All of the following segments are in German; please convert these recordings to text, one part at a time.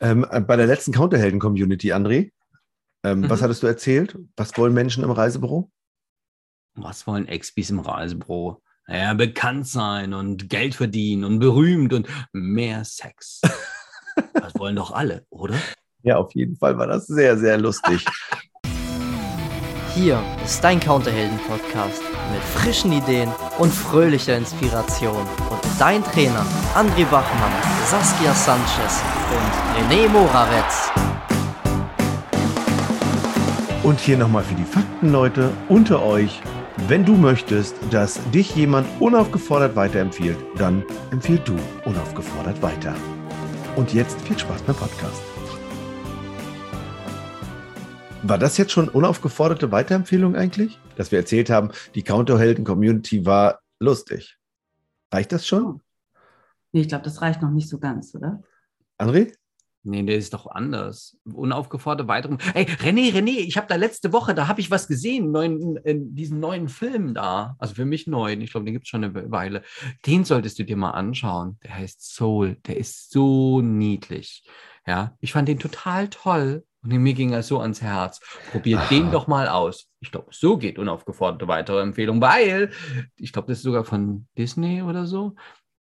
Ähm, äh, bei der letzten Counterhelden-Community, André, ähm, mhm. was hattest du erzählt? Was wollen Menschen im Reisebüro? Was wollen Expis im Reisebüro? Ja, bekannt sein und Geld verdienen und berühmt und mehr Sex. das wollen doch alle, oder? Ja, auf jeden Fall war das sehr, sehr lustig. Hier ist dein Counterhelden-Podcast mit frischen Ideen und fröhlicher Inspiration. Und dein Trainer André Bachmann, Saskia Sanchez und René Morawetz. Und hier nochmal für die Fakten, Leute, unter euch. Wenn du möchtest, dass dich jemand unaufgefordert weiterempfiehlt, dann empfiehl du unaufgefordert weiter. Und jetzt viel Spaß beim Podcast. War das jetzt schon unaufgeforderte Weiterempfehlung eigentlich? Dass wir erzählt haben, die Counterhelden-Community war lustig. Reicht das schon? Nee, ich glaube, das reicht noch nicht so ganz, oder? André? Nee, der ist doch anders. Unaufgeforderte Weiterung. Ey, René, René, ich habe da letzte Woche, da habe ich was gesehen, neuen, in diesen neuen Film da. Also für mich neu, ich glaube, den gibt es schon eine Weile. Den solltest du dir mal anschauen. Der heißt Soul. Der ist so niedlich. Ja, ich fand den total toll. Und mir ging er so ans Herz. Probiert Aha. den doch mal aus. Ich glaube, so geht unaufgeforderte weitere Empfehlung, weil ich glaube, das ist sogar von Disney oder so.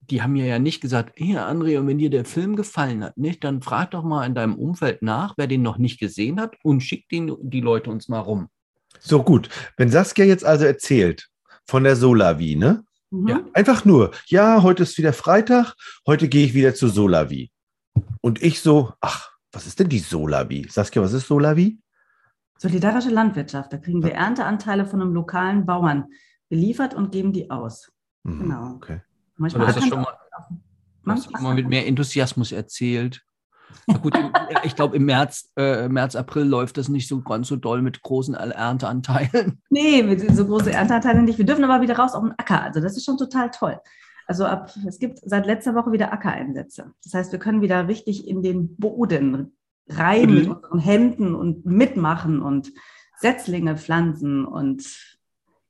Die haben mir ja nicht gesagt, hier André, und wenn dir der Film gefallen hat, nicht, dann frag doch mal in deinem Umfeld nach, wer den noch nicht gesehen hat und schick den, die Leute uns mal rum. So gut. Wenn Saskia jetzt also erzählt von der Solavi, ne? Mhm. Ja. Einfach nur, ja, heute ist wieder Freitag, heute gehe ich wieder zu Solavi. Und ich so, ach, was ist denn die Solavi? Saskia, was ist Solavi? Solidarische Landwirtschaft. Da kriegen wir Ernteanteile von einem lokalen Bauern beliefert und geben die aus. Mhm, genau. Okay. Manchmal hast du schon mal, hast du mal mit mehr Enthusiasmus erzählt. Na gut, ich glaube, im März, äh, März, April läuft das nicht so ganz so doll mit großen Ernteanteilen. Nee, mit so große Ernteanteile nicht. Wir dürfen aber wieder raus auf den Acker. Also das ist schon total toll. Also ab, es gibt seit letzter Woche wieder Ackereinsätze. Das heißt, wir können wieder richtig in den Boden rein mhm. mit unseren Händen und mitmachen und Setzlinge pflanzen und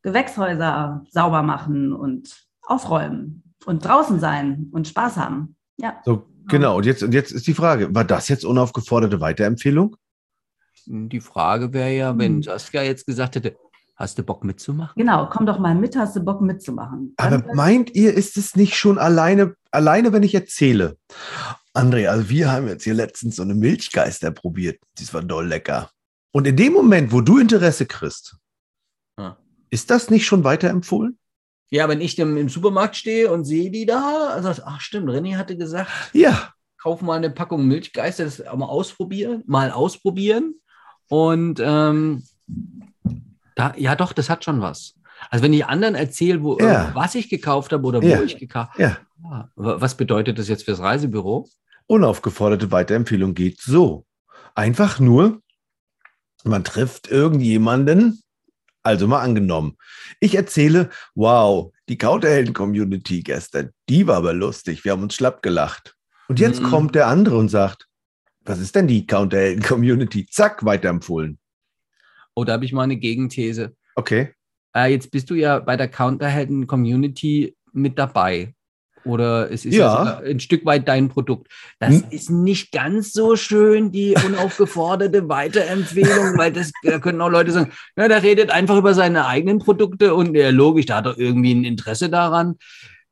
Gewächshäuser sauber machen und aufräumen und draußen sein und Spaß haben. Ja. So, genau. Und jetzt, und jetzt ist die Frage, war das jetzt unaufgeforderte Weiterempfehlung? Die Frage wäre ja, wenn hm. Saskia jetzt gesagt hätte, Hast du Bock mitzumachen? Genau, komm doch mal mit, hast du Bock mitzumachen. Aber meint ihr, ist es nicht schon alleine, alleine, wenn ich erzähle? André, also wir haben jetzt hier letztens so eine Milchgeister probiert. Das war doll lecker. Und in dem Moment, wo du Interesse kriegst, hm. ist das nicht schon weiterempfohlen? Ja, wenn ich im Supermarkt stehe und sehe die da, also, ach stimmt, René hatte gesagt, ja. kauf mal eine Packung Milchgeister, das mal ausprobieren, mal ausprobieren. Und ähm, da, ja, doch, das hat schon was. Also wenn ich anderen erzähle, wo, ja. was ich gekauft habe oder ja. wo ich gekauft habe. Ja. ja. Was bedeutet das jetzt fürs Reisebüro? Unaufgeforderte Weiterempfehlung geht so. Einfach nur, man trifft irgendjemanden, also mal angenommen. Ich erzähle, wow, die Kauterhelden-Community gestern, die war aber lustig, wir haben uns schlapp gelacht. Und jetzt mhm. kommt der andere und sagt, was ist denn die Counterhelden-Community? Zack, weiterempfohlen. Oh, da habe ich mal eine Gegenthese. Okay. Äh, jetzt bist du ja bei der Counterhelden-Community mit dabei. Oder es ist ja. ein Stück weit dein Produkt. Das hm. ist nicht ganz so schön, die unaufgeforderte Weiterempfehlung, weil das, da können auch Leute sagen, ja, der redet einfach über seine eigenen Produkte und ja, logisch, da hat er irgendwie ein Interesse daran.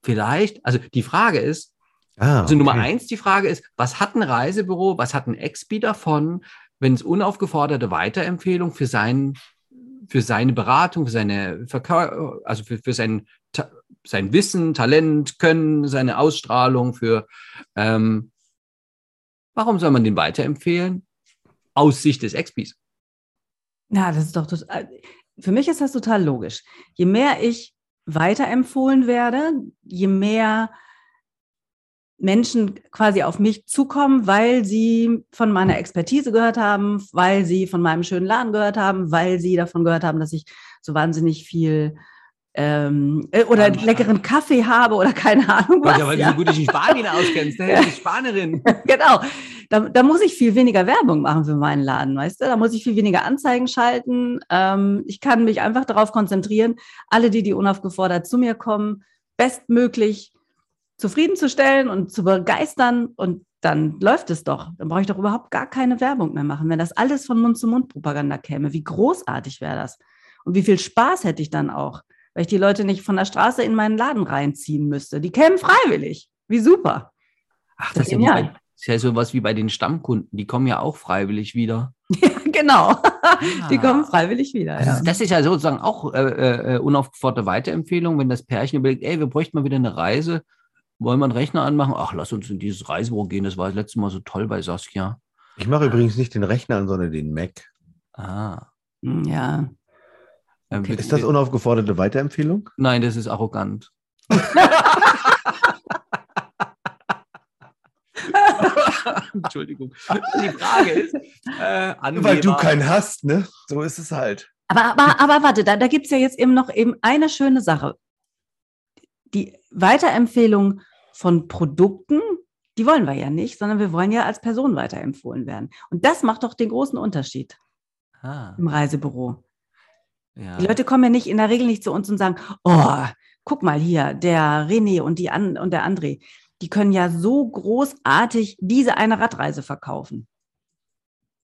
Vielleicht, also die Frage ist, ah, also Nummer eins, die Frage ist, was hat ein Reisebüro, was hat ein Expi davon, wenn es unaufgeforderte Weiterempfehlung für, sein, für seine Beratung, für seine Verkau also für, für sein, sein Wissen, Talent, Können, seine Ausstrahlung, für ähm, warum soll man den weiterempfehlen? Aus Sicht des Expis. Ja, das ist doch total. Für mich ist das total logisch. Je mehr ich weiterempfohlen werde, je mehr Menschen quasi auf mich zukommen, weil sie von meiner Expertise gehört haben, weil sie von meinem schönen Laden gehört haben, weil sie davon gehört haben, dass ich so wahnsinnig viel ähm, äh, oder Spanisch. leckeren Kaffee habe oder keine Ahnung was. Ja, weil ja. du so gut dich in Spanien auskennst, ne? die Spanierin. genau. Da, da, muss ich viel weniger Werbung machen für meinen Laden, weißt du? Da muss ich viel weniger Anzeigen schalten. Ähm, ich kann mich einfach darauf konzentrieren, alle, die, die unaufgefordert zu mir kommen, bestmöglich zufriedenzustellen und zu begeistern. Und dann läuft es doch. Dann brauche ich doch überhaupt gar keine Werbung mehr machen. Wenn das alles von Mund-zu-Mund-Propaganda käme, wie großartig wäre das? Und wie viel Spaß hätte ich dann auch, weil ich die Leute nicht von der Straße in meinen Laden reinziehen müsste. Die kämen freiwillig. Wie super. Ach, das, das ist, ja bei, ist ja sowas wie bei den Stammkunden. Die kommen ja auch freiwillig wieder. Ja, genau. Ah. Die kommen freiwillig wieder. Also ja. Das ist ja sozusagen auch äh, äh, unaufgeforderte Weiterempfehlung, wenn das Pärchen überlegt, ey, wir bräuchten mal wieder eine Reise wollen wir einen Rechner anmachen? Ach, lass uns in dieses Reisebüro gehen. Das war das letzte Mal so toll bei Saskia. Ich mache übrigens nicht den Rechner an, sondern den Mac. Ah. Hm, ja. Okay. Ist das unaufgeforderte Weiterempfehlung? Nein, das ist arrogant. Entschuldigung. Die Frage ist, äh, weil du keinen hast, ne? So ist es halt. Aber, aber, aber warte, da, da gibt es ja jetzt eben noch eben eine schöne Sache die Weiterempfehlung von Produkten, die wollen wir ja nicht, sondern wir wollen ja als Person weiterempfohlen werden. Und das macht doch den großen Unterschied ah. im Reisebüro. Ja. Die Leute kommen ja nicht in der Regel nicht zu uns und sagen, oh, guck mal hier, der René und, die An und der André, die können ja so großartig diese eine Radreise verkaufen.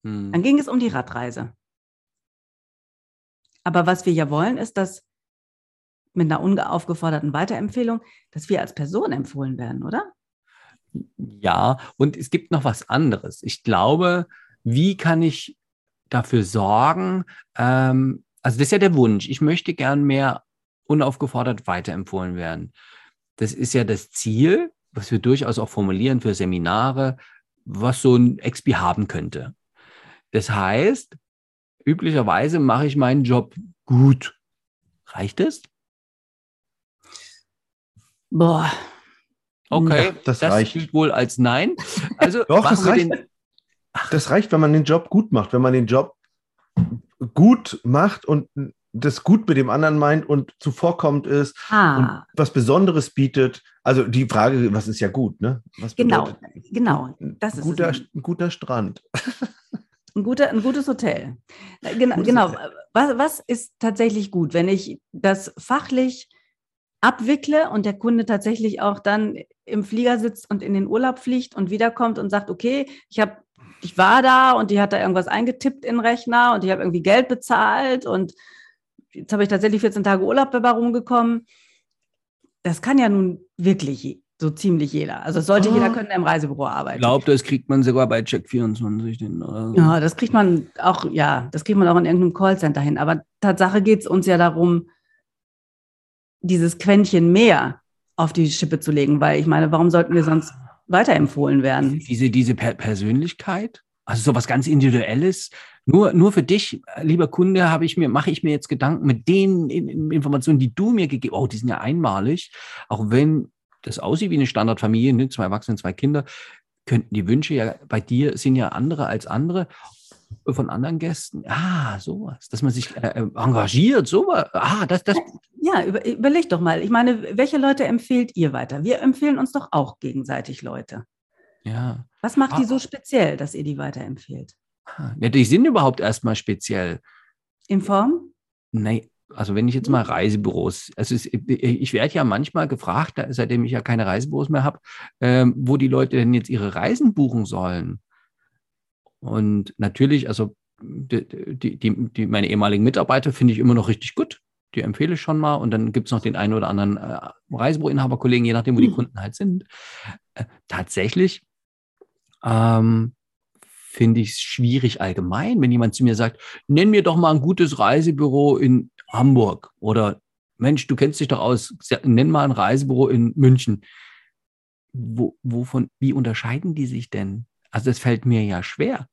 Hm. Dann ging es um die Radreise. Aber was wir ja wollen, ist, dass mit einer unaufgeforderten Weiterempfehlung, dass wir als Person empfohlen werden, oder? Ja, und es gibt noch was anderes. Ich glaube, wie kann ich dafür sorgen, ähm, also das ist ja der Wunsch, ich möchte gern mehr unaufgefordert weiterempfohlen werden. Das ist ja das Ziel, was wir durchaus auch formulieren für Seminare, was so ein XP haben könnte. Das heißt, üblicherweise mache ich meinen Job gut. Reicht es? Boah. Okay, ja, das, das reicht. wohl als Nein. Also Doch, das reicht, das reicht, wenn man den Job gut macht, wenn man den Job gut macht und das gut mit dem anderen meint und zuvorkommt ist ah. und was Besonderes bietet. Also die Frage, was ist ja gut, ne? Was genau, genau. Das ein guter, ein guter Strand. Ein, guter, ein gutes Hotel. Genau, genau. Was, was ist tatsächlich gut, wenn ich das fachlich abwickle und der Kunde tatsächlich auch dann im Flieger sitzt und in den Urlaub fliegt und wiederkommt und sagt, okay, ich habe ich war da und die hat da irgendwas eingetippt in den Rechner und ich habe irgendwie Geld bezahlt und jetzt habe ich tatsächlich 14 Tage Urlaub dabei rumgekommen. Das kann ja nun wirklich so ziemlich jeder. Also sollte oh. jeder können, der im Reisebüro arbeiten. Ich glaube, das kriegt man sogar bei Check 24. Den, so. Ja, das kriegt man auch, ja, das kriegt man auch in irgendeinem Callcenter hin. Aber Tatsache geht es uns ja darum, dieses Quäntchen mehr auf die Schippe zu legen, weil ich meine, warum sollten wir sonst weiterempfohlen werden? Diese, diese per Persönlichkeit, also so was ganz Individuelles. Nur, nur für dich, lieber Kunde, habe ich mir, mache ich mir jetzt Gedanken mit den Informationen, die du mir gegeben hast. Oh, die sind ja einmalig. Auch wenn das aussieht wie eine Standardfamilie, ne? zwei Erwachsene, zwei Kinder, könnten die Wünsche ja bei dir sind ja andere als andere von anderen Gästen. Ah, sowas, dass man sich äh, äh engagiert, sowas. Ah, das, das. Ja, über, überleg doch mal. Ich meine, welche Leute empfehlt ihr weiter? Wir empfehlen uns doch auch gegenseitig Leute. Ja. Was macht ah. die so speziell, dass ihr die weiterempfehlt? Ah, ja, die sind überhaupt erstmal speziell. In Form? Nein, also wenn ich jetzt mal Reisebüros, also es, ich werde ja manchmal gefragt, seitdem ich ja keine Reisebüros mehr habe, ähm, wo die Leute denn jetzt ihre Reisen buchen sollen. Und natürlich, also die, die, die, meine ehemaligen Mitarbeiter finde ich immer noch richtig gut. Die empfehle ich schon mal. Und dann gibt es noch den einen oder anderen äh, Reisebüroinhaberkollegen, je nachdem, wo die mhm. Kunden halt sind. Äh, tatsächlich ähm, finde ich es schwierig allgemein, wenn jemand zu mir sagt, nenn mir doch mal ein gutes Reisebüro in Hamburg oder Mensch, du kennst dich doch aus, nenn mal ein Reisebüro in München. Wo, wovon, wie unterscheiden die sich denn? Also das fällt mir ja schwer.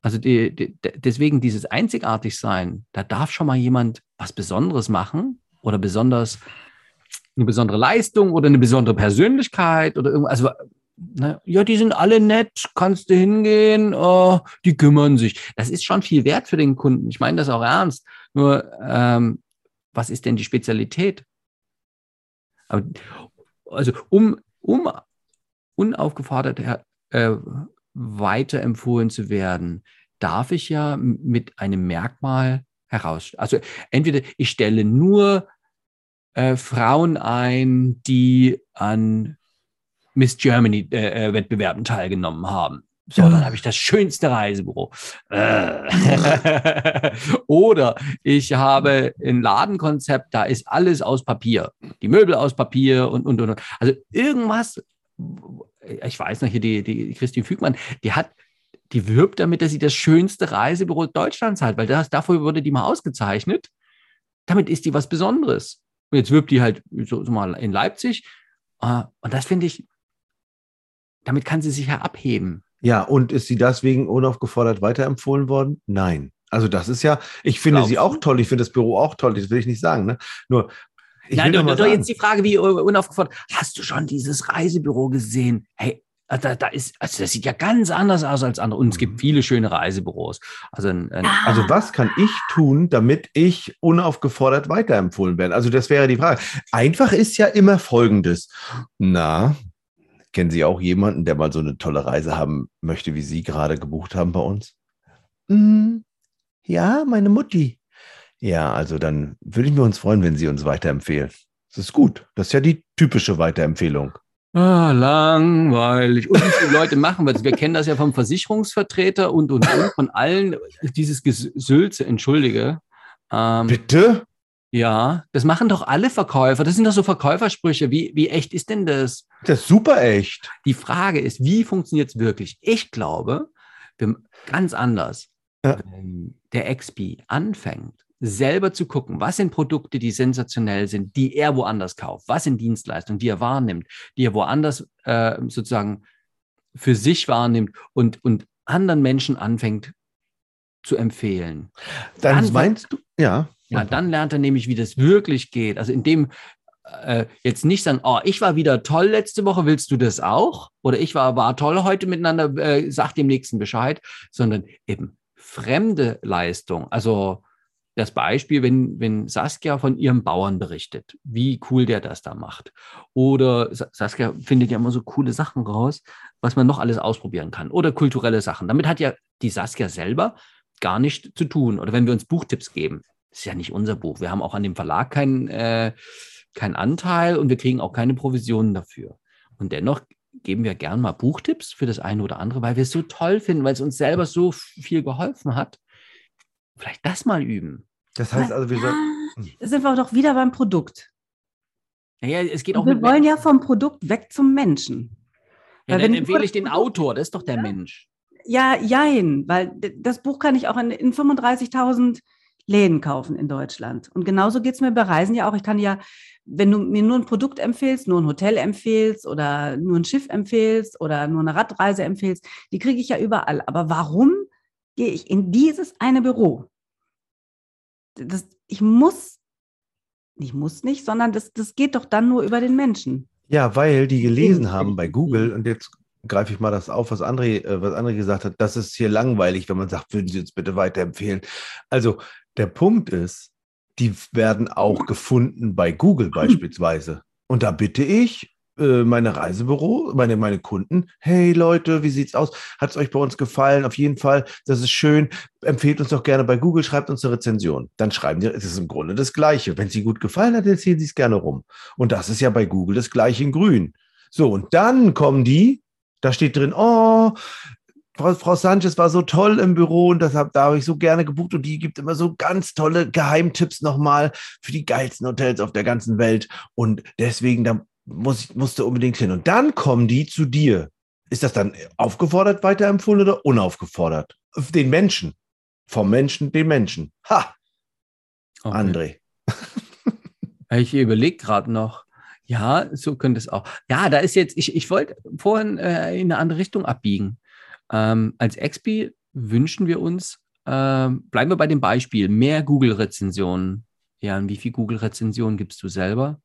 Also die, die, deswegen dieses Einzigartigsein, da darf schon mal jemand was Besonderes machen oder besonders eine besondere Leistung oder eine besondere Persönlichkeit oder irgendwas. Also, ne, ja, die sind alle nett, kannst du hingehen, oh, die kümmern sich. Das ist schon viel wert für den Kunden. Ich meine das auch ernst. Nur, ähm, was ist denn die Spezialität? Aber, also, um, um unaufgefordert äh, weiterempfohlen zu werden, darf ich ja mit einem Merkmal heraus. Also entweder ich stelle nur äh, Frauen ein, die an Miss Germany-Wettbewerben äh, teilgenommen haben. So, dann habe ich das schönste Reisebüro. Äh. Oder ich habe ein Ladenkonzept, da ist alles aus Papier. Die Möbel aus Papier und, und, und. Also irgendwas, ich weiß noch hier, die, die Christine Fügmann, die hat, die wirbt damit, dass sie das schönste Reisebüro Deutschlands hat, weil das, dafür wurde die mal ausgezeichnet. Damit ist die was Besonderes. Und jetzt wirbt die halt so, so mal in Leipzig. Äh, und das finde ich, damit kann sie sich ja abheben. Ja, und ist sie deswegen unaufgefordert weiterempfohlen worden? Nein. Also das ist ja, ich finde Glaubst sie auch toll, ich finde das Büro auch toll, das will ich nicht sagen. Ne? Nur, ich Nein, nur, nur jetzt die Frage, wie unaufgefordert, hast du schon dieses Reisebüro gesehen? Hey, da, da ist, also das sieht ja ganz anders aus als andere. Und es gibt mhm. viele schöne Reisebüros. Also, ein, ein also was kann ich tun, damit ich unaufgefordert weiterempfohlen werde? Also das wäre die Frage. Einfach ist ja immer Folgendes. Na, Kennen Sie auch jemanden, der mal so eine tolle Reise haben möchte, wie Sie gerade gebucht haben bei uns? Mm, ja, meine Mutti. Ja, also dann würden wir uns freuen, wenn Sie uns weiterempfehlen. Das ist gut. Das ist ja die typische Weiterempfehlung. Ah, langweilig. Und wie viele Leute machen wir das? Wir kennen das ja vom Versicherungsvertreter und, und, und von allen. Dieses Gesülze, entschuldige. Ähm, Bitte? Ja, das machen doch alle Verkäufer. Das sind doch so Verkäufersprüche. Wie, wie echt ist denn das? Das ist super echt. Die Frage ist, wie funktioniert es wirklich? Ich glaube, ganz anders. Ja. Wenn der XP anfängt, selber zu gucken, was sind Produkte, die sensationell sind, die er woanders kauft, was sind Dienstleistungen, die er wahrnimmt, die er woanders äh, sozusagen für sich wahrnimmt und, und anderen Menschen anfängt zu empfehlen. Dann, Dann meinst du, ja. Ja, dann lernt er nämlich, wie das wirklich geht. Also indem äh, jetzt nicht sagen, oh, ich war wieder toll letzte Woche, willst du das auch? Oder ich war, war toll heute miteinander, äh, sag dem Nächsten Bescheid, sondern eben fremde Leistung. Also das Beispiel, wenn, wenn Saskia von ihrem Bauern berichtet, wie cool der das da macht. Oder Saskia findet ja immer so coole Sachen raus, was man noch alles ausprobieren kann. Oder kulturelle Sachen. Damit hat ja die Saskia selber gar nichts zu tun. Oder wenn wir uns Buchtipps geben. Ist ja nicht unser Buch. Wir haben auch an dem Verlag keinen äh, keinen Anteil und wir kriegen auch keine Provisionen dafür. Und dennoch geben wir gern mal Buchtipps für das eine oder andere, weil wir es so toll finden, weil es uns selber so viel geholfen hat. Vielleicht das mal üben. Das heißt also, wir sollen. Hm. Da sind wir doch wieder beim Produkt. Ja, es geht auch wir wollen ja vom Produkt weg zum Menschen. Ja, weil dann empfehle ich den Autor, das ist doch der ja, Mensch. Ja, jein, weil das Buch kann ich auch in, in 35.000 Läden kaufen in Deutschland. Und genauso geht es mir bei Reisen ja auch. Ich kann ja, wenn du mir nur ein Produkt empfehlst, nur ein Hotel empfehlst oder nur ein Schiff empfehlst oder nur eine Radreise empfehlst, die kriege ich ja überall. Aber warum gehe ich in dieses eine Büro? Das, ich muss, ich muss nicht, sondern das, das geht doch dann nur über den Menschen. Ja, weil die gelesen haben bei Google und jetzt greife ich mal das auf, was André, äh, was André gesagt hat, das ist hier langweilig, wenn man sagt, würden Sie uns bitte weiterempfehlen. Also der Punkt ist, die werden auch gefunden bei Google beispielsweise. Und da bitte ich äh, meine Reisebüro, meine, meine Kunden, hey Leute, wie sieht's aus? Hat es euch bei uns gefallen? Auf jeden Fall, das ist schön. Empfehlt uns doch gerne bei Google, schreibt uns eine Rezension. Dann schreiben die, es ist im Grunde das Gleiche. Wenn Ihnen gut gefallen hat, erzählen Sie es gerne rum. Und das ist ja bei Google das Gleiche in Grün. So, und dann kommen die, da steht drin, oh, Frau, Frau Sanchez war so toll im Büro und deshalb da habe ich so gerne gebucht und die gibt immer so ganz tolle Geheimtipps nochmal für die geilsten Hotels auf der ganzen Welt und deswegen da muss ich, musste unbedingt hin. Und dann kommen die zu dir. Ist das dann aufgefordert weiterempfohlen oder unaufgefordert? Den Menschen. Vom Menschen, den Menschen. Ha! Okay. André. ich überlege gerade noch. Ja, so könnte es auch. Ja, da ist jetzt, ich, ich wollte vorhin äh, in eine andere Richtung abbiegen. Ähm, als Expi wünschen wir uns, äh, bleiben wir bei dem Beispiel, mehr Google-Rezensionen. Ja, wie viele Google-Rezensionen gibst du selber?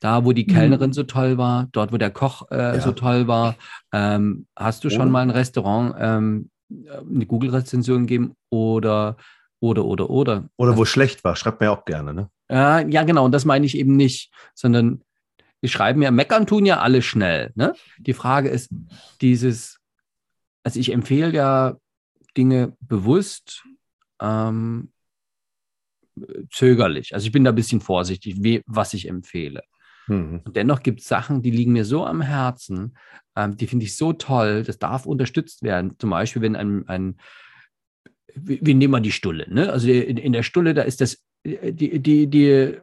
Da, wo die Kellnerin mhm. so toll war, dort, wo der Koch äh, ja. so toll war, ähm, hast du schon oh. mal ein Restaurant ähm, eine Google-Rezension gegeben oder, oder, oder, oder. Oder wo also, schlecht war, schreibt mir auch gerne, ne? Äh, ja, genau, und das meine ich eben nicht, sondern die schreiben ja, meckern tun ja alle schnell. Ne? Die Frage ist, dieses also ich empfehle ja Dinge bewusst ähm, zögerlich. Also ich bin da ein bisschen vorsichtig, wie, was ich empfehle. Mhm. Und dennoch gibt es Sachen, die liegen mir so am Herzen, ähm, die finde ich so toll, das darf unterstützt werden. Zum Beispiel, wenn ein, ein wir nehmen mal die Stulle, ne? Also in, in der Stulle, da ist das, die, die, die,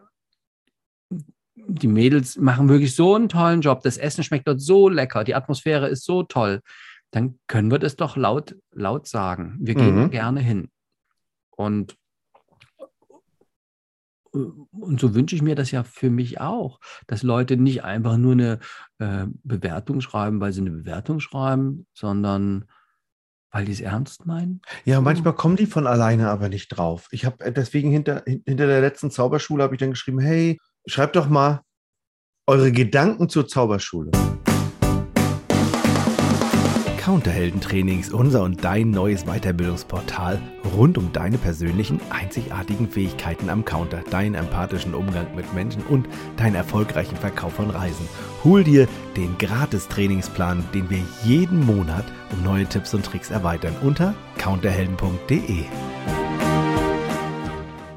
die Mädels machen wirklich so einen tollen Job. Das Essen schmeckt dort so lecker, die Atmosphäre ist so toll. Dann können wir das doch laut, laut sagen. Wir gehen mhm. gerne hin. Und und so wünsche ich mir das ja für mich auch, dass Leute nicht einfach nur eine äh, Bewertung schreiben, weil sie eine Bewertung schreiben, sondern weil die es ernst meinen. Ja, manchmal kommen die von alleine aber nicht drauf. Ich habe äh, deswegen hinter, hinter der letzten Zauberschule habe ich dann geschrieben, hey, schreibt doch mal eure Gedanken zur Zauberschule. Counterheldentrainings, unser und dein neues Weiterbildungsportal rund um deine persönlichen, einzigartigen Fähigkeiten am Counter, deinen empathischen Umgang mit Menschen und deinen erfolgreichen Verkauf von Reisen. Hol dir den Gratis-Trainingsplan, den wir jeden Monat um neue Tipps und Tricks erweitern unter counterhelden.de.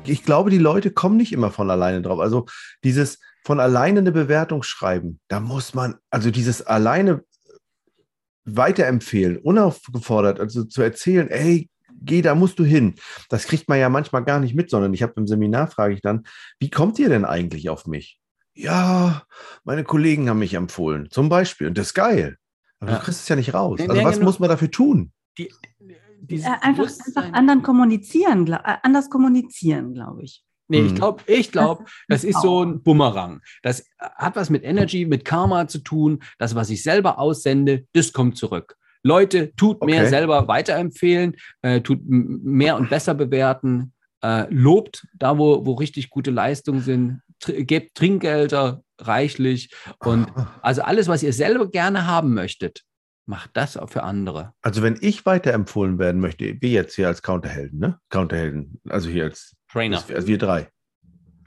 Ich glaube, die Leute kommen nicht immer von alleine drauf. Also dieses von alleine eine Bewertung schreiben, da muss man, also dieses alleine weiterempfehlen, unaufgefordert, also zu erzählen, ey, geh, da musst du hin. Das kriegt man ja manchmal gar nicht mit, sondern ich habe im Seminar, frage ich dann, wie kommt ihr denn eigentlich auf mich? Ja, meine Kollegen haben mich empfohlen, zum Beispiel. Und das ist geil. Aber ja. du kriegst es ja nicht raus. Also was muss man dafür tun? Die, äh, einfach, einfach anderen kommunizieren, äh, anders kommunizieren, glaube ich. Nee, ich glaube, ich glaube, das ist so ein Bumerang. Das hat was mit Energy, mit Karma zu tun. Das, was ich selber aussende, das kommt zurück. Leute, tut okay. mehr selber weiterempfehlen, äh, tut mehr und besser bewerten, äh, lobt da, wo, wo richtig gute Leistungen sind, tr gebt Trinkgelder reichlich und also alles, was ihr selber gerne haben möchtet, macht das auch für andere. Also wenn ich weiterempfohlen werden möchte, wie jetzt hier als Counterhelden, ne? Counterhelden, also hier als Trainer. Also wir drei.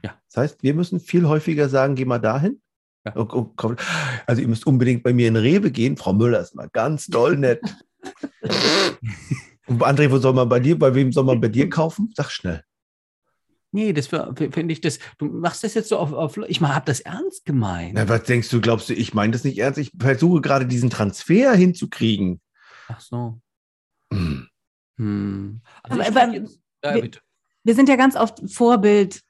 Ja. Das heißt, wir müssen viel häufiger sagen, geh mal dahin. Ja. Also ihr müsst unbedingt bei mir in Rewe gehen. Frau Müller ist mal ganz doll nett. Und André, wo soll man bei dir, bei wem soll man bei dir kaufen? Sag schnell. Nee, das finde ich das. Du machst das jetzt so auf. auf ich habe das ernst gemeint. Na, was denkst du, glaubst du, ich meine das nicht ernst? Ich versuche gerade diesen Transfer hinzukriegen. Ach so. Hm. Hm. Also, aber, jetzt, ja, bitte wir sind ja ganz oft Vorbild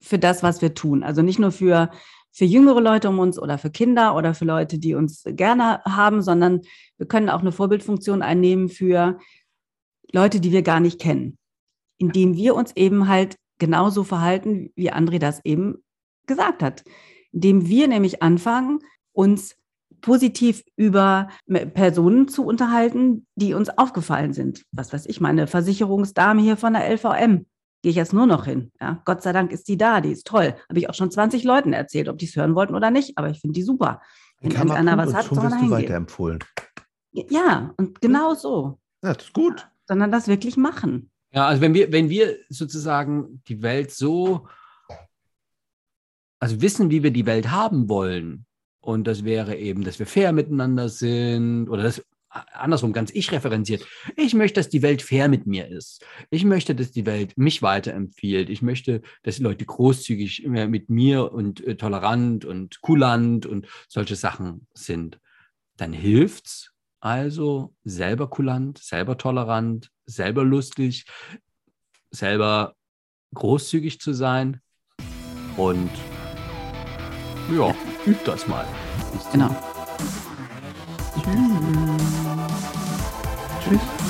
für das, was wir tun. Also nicht nur für, für jüngere Leute um uns oder für Kinder oder für Leute, die uns gerne haben, sondern wir können auch eine Vorbildfunktion einnehmen für Leute, die wir gar nicht kennen, indem wir uns eben halt genauso verhalten, wie André das eben gesagt hat. Indem wir nämlich anfangen, uns positiv über Personen zu unterhalten, die uns aufgefallen sind. Was weiß ich, meine Versicherungsdame hier von der LVM gehe ich jetzt nur noch hin. Ja, Gott sei Dank ist die da, die ist toll. Habe ich auch schon 20 Leuten erzählt, ob die es hören wollten oder nicht, aber ich finde die super. Wenn Kann einer was hat, soll man du weiterempfohlen. Ja, und genau so. Ja, das ist gut. Sondern das wirklich machen. Ja, also wenn wir, wenn wir sozusagen die Welt so, also wissen, wie wir die Welt haben wollen, und das wäre eben, dass wir fair miteinander sind oder das andersrum, ganz ich referenziert. Ich möchte, dass die Welt fair mit mir ist. Ich möchte, dass die Welt mich weiterempfiehlt. Ich möchte, dass die Leute großzügig mit mir und äh, tolerant und kulant und solche Sachen sind. Dann hilft's also selber kulant, selber tolerant, selber lustig, selber großzügig zu sein und ja, übt das mal. Genau. Tschüss. Tschüss.